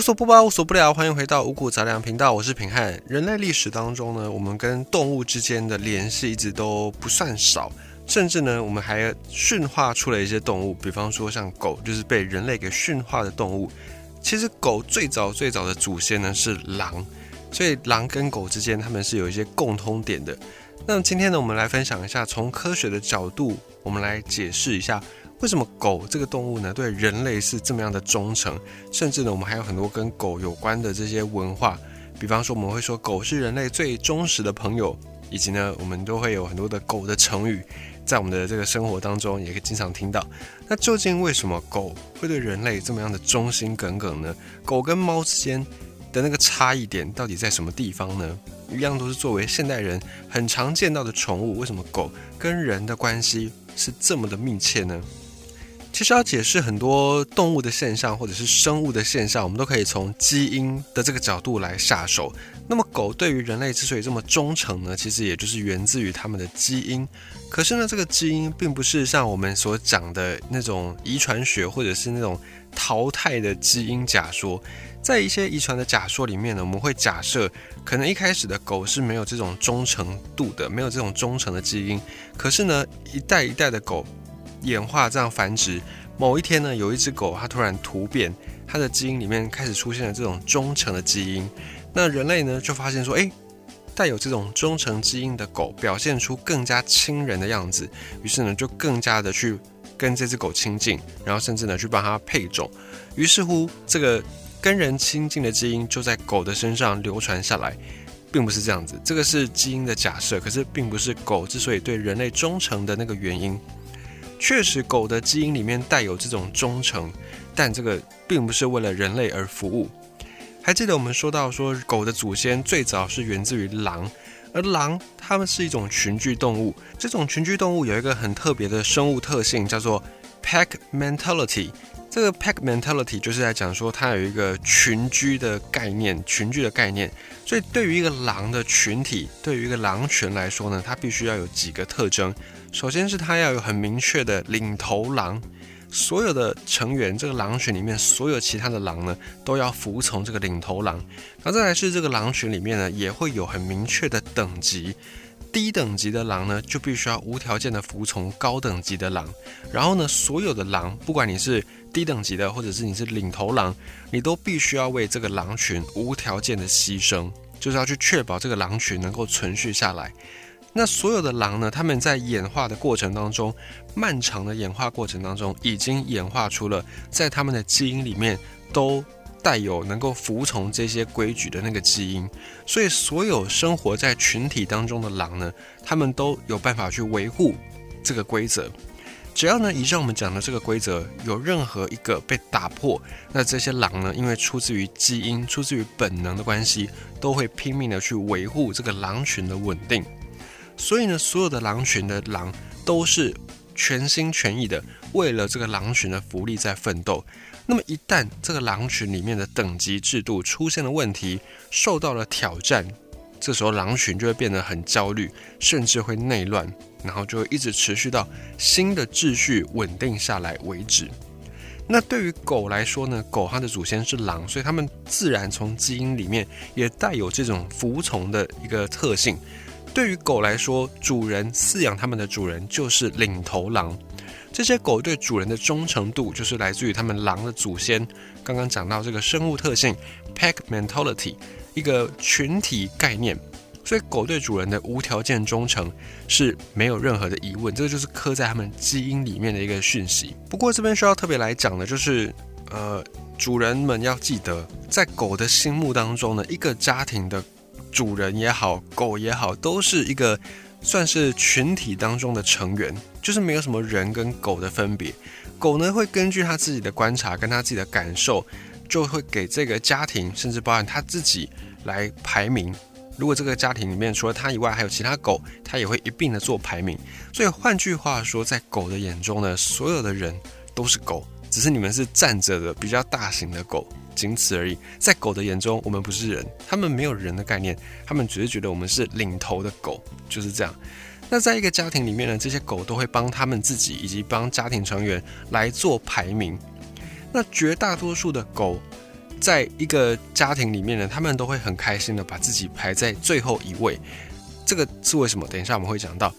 无所不包，无所不聊，欢迎回到五谷杂粮频道，我是平汉。人类历史当中呢，我们跟动物之间的联系一直都不算少，甚至呢，我们还驯化出了一些动物，比方说像狗，就是被人类给驯化的动物。其实狗最早最早的祖先呢是狼，所以狼跟狗之间他们是有一些共通点的。那么今天呢，我们来分享一下，从科学的角度，我们来解释一下。为什么狗这个动物呢，对人类是这么样的忠诚？甚至呢，我们还有很多跟狗有关的这些文化，比方说我们会说狗是人类最忠实的朋友，以及呢，我们都会有很多的狗的成语，在我们的这个生活当中也可以经常听到。那究竟为什么狗会对人类这么样的忠心耿耿呢？狗跟猫之间的那个差异点到底在什么地方呢？一样都是作为现代人很常见到的宠物，为什么狗跟人的关系是这么的密切呢？其实要解释很多动物的现象，或者是生物的现象，我们都可以从基因的这个角度来下手。那么狗对于人类之所以这么忠诚呢，其实也就是源自于它们的基因。可是呢，这个基因并不是像我们所讲的那种遗传学，或者是那种淘汰的基因假说。在一些遗传的假说里面呢，我们会假设，可能一开始的狗是没有这种忠诚度的，没有这种忠诚的基因。可是呢，一代一代的狗。演化这样繁殖，某一天呢，有一只狗它突然突变，它的基因里面开始出现了这种忠诚的基因。那人类呢就发现说，诶，带有这种忠诚基因的狗表现出更加亲人的样子，于是呢就更加的去跟这只狗亲近，然后甚至呢去帮它配种。于是乎，这个跟人亲近的基因就在狗的身上流传下来，并不是这样子，这个是基因的假设，可是并不是狗之所以对人类忠诚的那个原因。确实，狗的基因里面带有这种忠诚，但这个并不是为了人类而服务。还记得我们说到说，狗的祖先最早是源自于狼，而狼它们是一种群居动物。这种群居动物有一个很特别的生物特性，叫做 pack mentality。这个 pack mentality 就是在讲说，它有一个群居的概念，群居的概念。所以，对于一个狼的群体，对于一个狼群来说呢，它必须要有几个特征。首先是它要有很明确的领头狼，所有的成员这个狼群里面，所有其他的狼呢都要服从这个领头狼。那再来是这个狼群里面呢，也会有很明确的等级，低等级的狼呢就必须要无条件的服从高等级的狼。然后呢，所有的狼，不管你是低等级的，或者是你是领头狼，你都必须要为这个狼群无条件的牺牲，就是要去确保这个狼群能够存续下来。那所有的狼呢？他们在演化的过程当中，漫长的演化过程当中，已经演化出了在他们的基因里面都带有能够服从这些规矩的那个基因。所以，所有生活在群体当中的狼呢，他们都有办法去维护这个规则。只要呢，以上我们讲的这个规则有任何一个被打破，那这些狼呢，因为出自于基因、出自于本能的关系，都会拼命的去维护这个狼群的稳定。所以呢，所有的狼群的狼都是全心全意的为了这个狼群的福利在奋斗。那么一旦这个狼群里面的等级制度出现了问题，受到了挑战，这时候狼群就会变得很焦虑，甚至会内乱，然后就会一直持续到新的秩序稳定下来为止。那对于狗来说呢，狗它的祖先是狼，所以它们自然从基因里面也带有这种服从的一个特性。对于狗来说，主人饲养它们的主人就是领头狼。这些狗对主人的忠诚度，就是来自于它们狼的祖先。刚刚讲到这个生物特性，pack mentality，一个群体概念。所以狗对主人的无条件忠诚是没有任何的疑问，这个就是刻在它们基因里面的一个讯息。不过这边需要特别来讲的，就是呃，主人们要记得，在狗的心目当中呢，一个家庭的。主人也好，狗也好，都是一个算是群体当中的成员，就是没有什么人跟狗的分别。狗呢会根据它自己的观察跟它自己的感受，就会给这个家庭，甚至包含他自己来排名。如果这个家庭里面除了他以外还有其他狗，他也会一并的做排名。所以换句话说，在狗的眼中呢，所有的人都是狗，只是你们是站着的比较大型的狗。仅此而已，在狗的眼中，我们不是人，他们没有人的概念，他们只是觉得我们是领头的狗，就是这样。那在一个家庭里面呢，这些狗都会帮他们自己以及帮家庭成员来做排名。那绝大多数的狗在一个家庭里面呢，他们都会很开心的把自己排在最后一位。这个是为什么？等一下我们会讲到，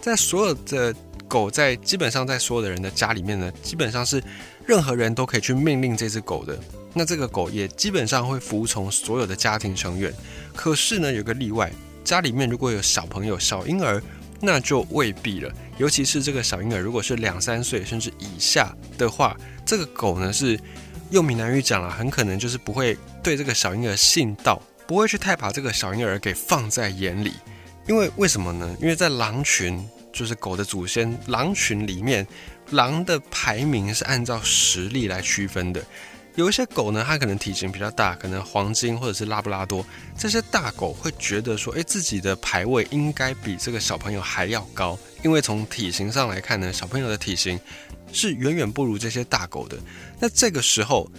在所有的狗在基本上在所有的人的家里面呢，基本上是任何人都可以去命令这只狗的。那这个狗也基本上会服从所有的家庭成员。可是呢，有个例外，家里面如果有小朋友、小婴儿，那就未必了。尤其是这个小婴儿，如果是两三岁甚至以下的话，这个狗呢是用闽南语讲了，很可能就是不会对这个小婴儿信道，不会去太把这个小婴儿给放在眼里。因为为什么呢？因为在狼群，就是狗的祖先，狼群里面，狼的排名是按照实力来区分的。有一些狗呢，它可能体型比较大，可能黄金或者是拉布拉多这些大狗会觉得说，诶，自己的排位应该比这个小朋友还要高，因为从体型上来看呢，小朋友的体型是远远不如这些大狗的。那这个时候，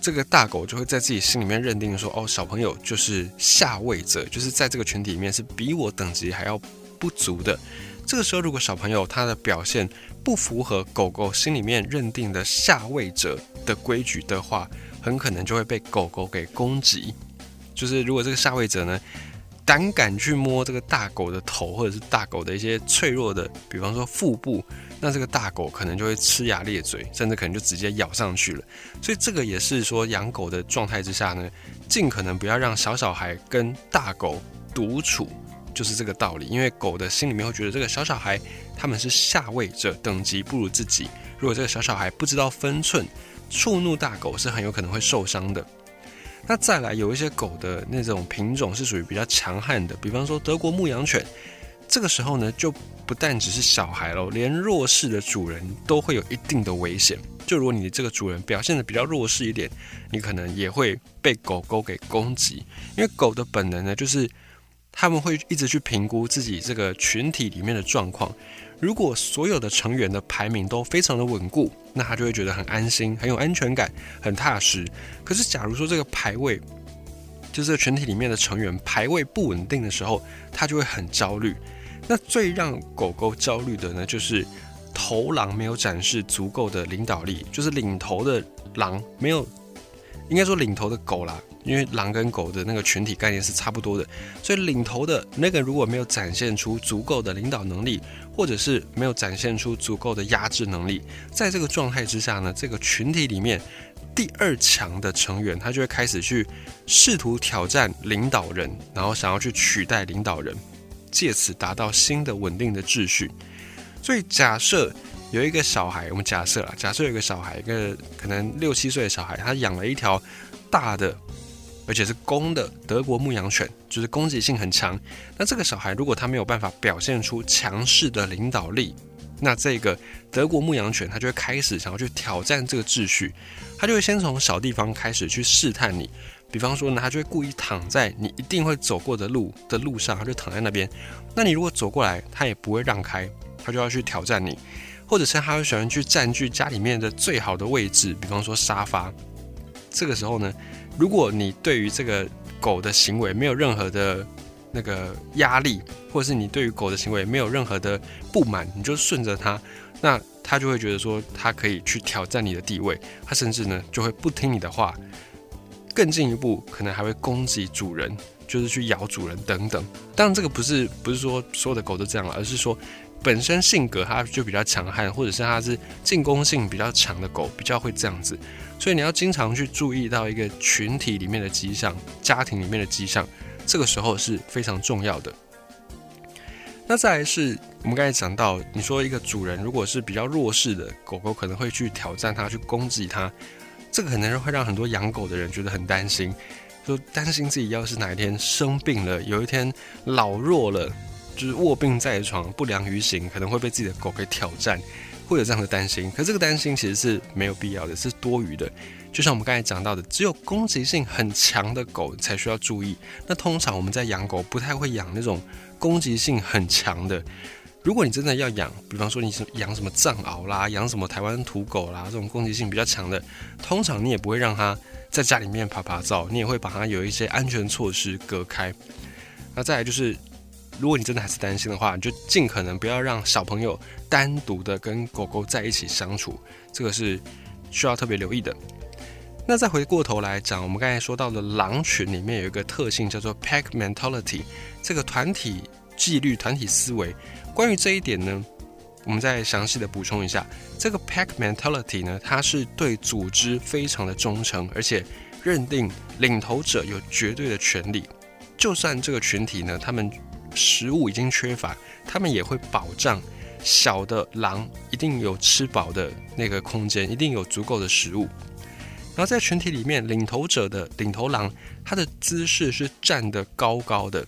这个大狗就会在自己心里面认定说，哦，小朋友就是下位者，就是在这个群体里面是比我等级还要不足的。这个时候，如果小朋友他的表现不符合狗狗心里面认定的下位者的规矩的话，很可能就会被狗狗给攻击。就是如果这个下位者呢，胆敢去摸这个大狗的头，或者是大狗的一些脆弱的，比方说腹部，那这个大狗可能就会呲牙咧嘴，甚至可能就直接咬上去了。所以这个也是说养狗的状态之下呢，尽可能不要让小小孩跟大狗独处。就是这个道理，因为狗的心里面会觉得这个小小孩他们是下位者，等级不如自己。如果这个小小孩不知道分寸，触怒大狗是很有可能会受伤的。那再来有一些狗的那种品种是属于比较强悍的，比方说德国牧羊犬，这个时候呢就不但只是小孩喽，连弱势的主人都会有一定的危险。就如果你这个主人表现的比较弱势一点，你可能也会被狗狗给攻击，因为狗的本能呢就是。他们会一直去评估自己这个群体里面的状况。如果所有的成员的排名都非常的稳固，那他就会觉得很安心、很有安全感、很踏实。可是，假如说这个排位，就是群体里面的成员排位不稳定的时候，他就会很焦虑。那最让狗狗焦虑的呢，就是头狼没有展示足够的领导力，就是领头的狼没有，应该说领头的狗啦。因为狼跟狗的那个群体概念是差不多的，所以领头的那个如果没有展现出足够的领导能力，或者是没有展现出足够的压制能力，在这个状态之下呢，这个群体里面第二强的成员他就会开始去试图挑战领导人，然后想要去取代领导人，借此达到新的稳定的秩序。所以假设有一个小孩，我们假设啊，假设有一个小孩，一个可能六七岁的小孩，他养了一条大的。而且是公的德国牧羊犬，就是攻击性很强。那这个小孩如果他没有办法表现出强势的领导力，那这个德国牧羊犬它就会开始想要去挑战这个秩序。它就会先从小地方开始去试探你，比方说呢，它就会故意躺在你一定会走过的路的路上，它就躺在那边。那你如果走过来，它也不会让开，它就要去挑战你，或者是他会喜欢去占据家里面的最好的位置，比方说沙发。这个时候呢？如果你对于这个狗的行为没有任何的那个压力，或者是你对于狗的行为没有任何的不满，你就顺着它，那它就会觉得说它可以去挑战你的地位，它甚至呢就会不听你的话，更进一步可能还会攻击主人，就是去咬主人等等。当然这个不是不是说所有的狗都这样了，而是说本身性格它就比较强悍，或者是它是进攻性比较强的狗，比较会这样子。所以你要经常去注意到一个群体里面的迹象，家庭里面的迹象，这个时候是非常重要的。那再来是我们刚才讲到，你说一个主人如果是比较弱势的狗狗，可能会去挑战它，去攻击它，这个可能会让很多养狗的人觉得很担心，就担心自己要是哪一天生病了，有一天老弱了，就是卧病在床、不良于行，可能会被自己的狗给挑战。会有这样的担心，可这个担心其实是没有必要的，是多余的。就像我们刚才讲到的，只有攻击性很强的狗才需要注意。那通常我们在养狗不太会养那种攻击性很强的。如果你真的要养，比方说你是养什么藏獒啦，养什么台湾土狗啦，这种攻击性比较强的，通常你也不会让它在家里面爬爬照，你也会把它有一些安全措施隔开。那再来就是。如果你真的还是担心的话，你就尽可能不要让小朋友单独的跟狗狗在一起相处，这个是需要特别留意的。那再回过头来讲，我们刚才说到的狼群里面有一个特性叫做 pack mentality，这个团体纪律、团体思维。关于这一点呢，我们再详细的补充一下，这个 pack mentality 呢，它是对组织非常的忠诚，而且认定领头者有绝对的权利，就算这个群体呢，他们食物已经缺乏，他们也会保障小的狼一定有吃饱的那个空间，一定有足够的食物。然后在群体里面，领头者的领头狼，它的姿势是站得高高的，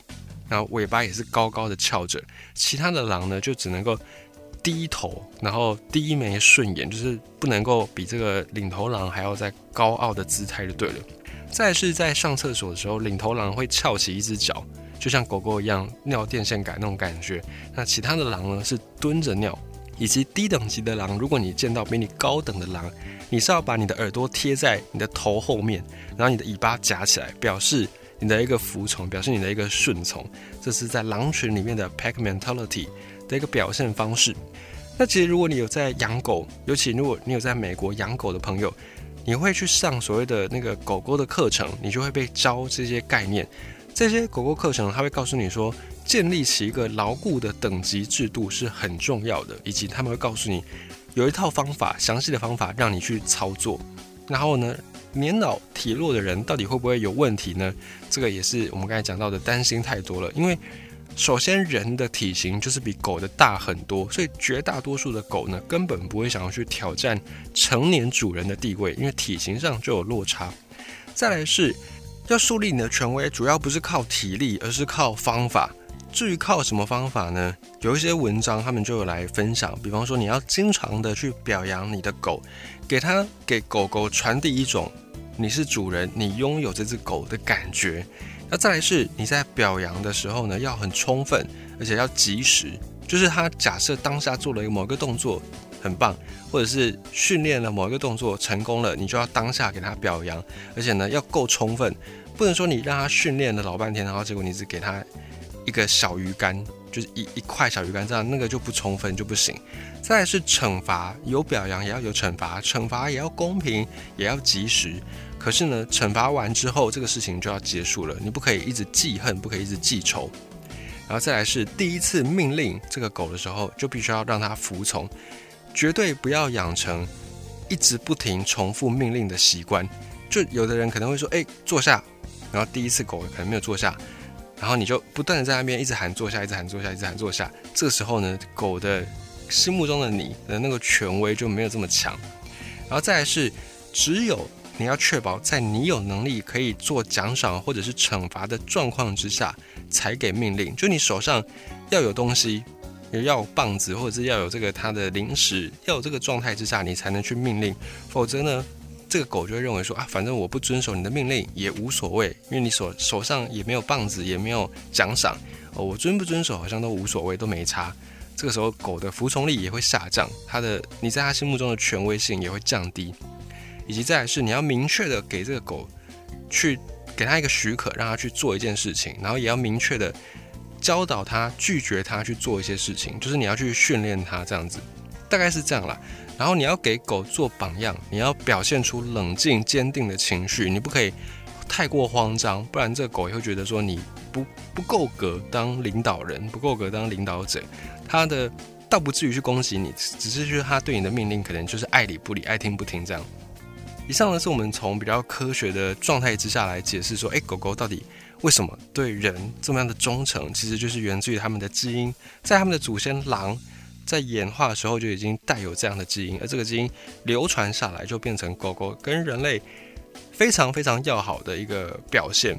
然后尾巴也是高高的翘着，其他的狼呢就只能够低头，然后低眉顺眼，就是不能够比这个领头狼还要再高傲的姿态就对了。再是在上厕所的时候，领头狼会翘起一只脚，就像狗狗一样尿电线杆那种感觉。那其他的狼呢是蹲着尿。以及低等级的狼，如果你见到比你高等的狼，你是要把你的耳朵贴在你的头后面，然后你的尾巴夹起来，表示你的一个服从，表示你的一个顺从。这是在狼群里面的 pack mentality 的一个表现方式。那其实如果你有在养狗，尤其如果你有在美国养狗的朋友，你会去上所谓的那个狗狗的课程，你就会被教这些概念。这些狗狗课程，他会告诉你说。建立起一个牢固的等级制度是很重要的，以及他们会告诉你有一套方法，详细的方法让你去操作。然后呢，年老体弱的人到底会不会有问题呢？这个也是我们刚才讲到的，担心太多了。因为首先人的体型就是比狗的大很多，所以绝大多数的狗呢根本不会想要去挑战成年主人的地位，因为体型上就有落差。再来是要树立你的权威，主要不是靠体力，而是靠方法。至于靠什么方法呢？有一些文章他们就有来分享，比方说你要经常的去表扬你的狗，给它给狗狗传递一种你是主人，你拥有这只狗的感觉。那再来是你在表扬的时候呢，要很充分，而且要及时。就是他假设当下做了一个某个动作很棒，或者是训练了某一个动作成功了，你就要当下给他表扬，而且呢要够充分，不能说你让他训练了老半天，然后结果你只给他。一个小鱼干，就是一一块小鱼干，这样那个就不充分就不行。再来是惩罚，有表扬也要有惩罚，惩罚也要公平，也要及时。可是呢，惩罚完之后，这个事情就要结束了，你不可以一直记恨，不可以一直记仇。然后再来是第一次命令这个狗的时候，就必须要让它服从，绝对不要养成一直不停重复命令的习惯。就有的人可能会说，哎，坐下，然后第一次狗可能没有坐下。然后你就不断的在那边一直喊坐下，一直喊坐下，一直喊坐下。这个时候呢，狗的心目中的你的那个权威就没有这么强。然后再来是，只有你要确保在你有能力可以做奖赏或者是惩罚的状况之下，才给命令。就你手上要有东西，要有棒子，或者是要有这个它的零食，要有这个状态之下，你才能去命令。否则呢？这个狗就会认为说啊，反正我不遵守你的命令也无所谓，因为你手手上也没有棒子，也没有奖赏，哦，我遵不遵守好像都无所谓，都没差。这个时候狗的服从力也会下降，它的你在它心目中的权威性也会降低，以及再来是你要明确的给这个狗去给它一个许可，让它去做一件事情，然后也要明确的教导它拒绝它去做一些事情，就是你要去训练它这样子，大概是这样啦。然后你要给狗做榜样，你要表现出冷静坚定的情绪，你不可以太过慌张，不然这个狗也会觉得说你不不够格当领导人，不够格当领导者。它的倒不至于去攻击你，只是说它对你的命令可能就是爱理不理，爱听不听这样。以上呢是我们从比较科学的状态之下来解释说，哎，狗狗到底为什么对人这么样的忠诚，其实就是源自于它们的基因，在它们的祖先狼。在演化的时候就已经带有这样的基因，而这个基因流传下来，就变成狗狗跟人类非常非常要好的一个表现。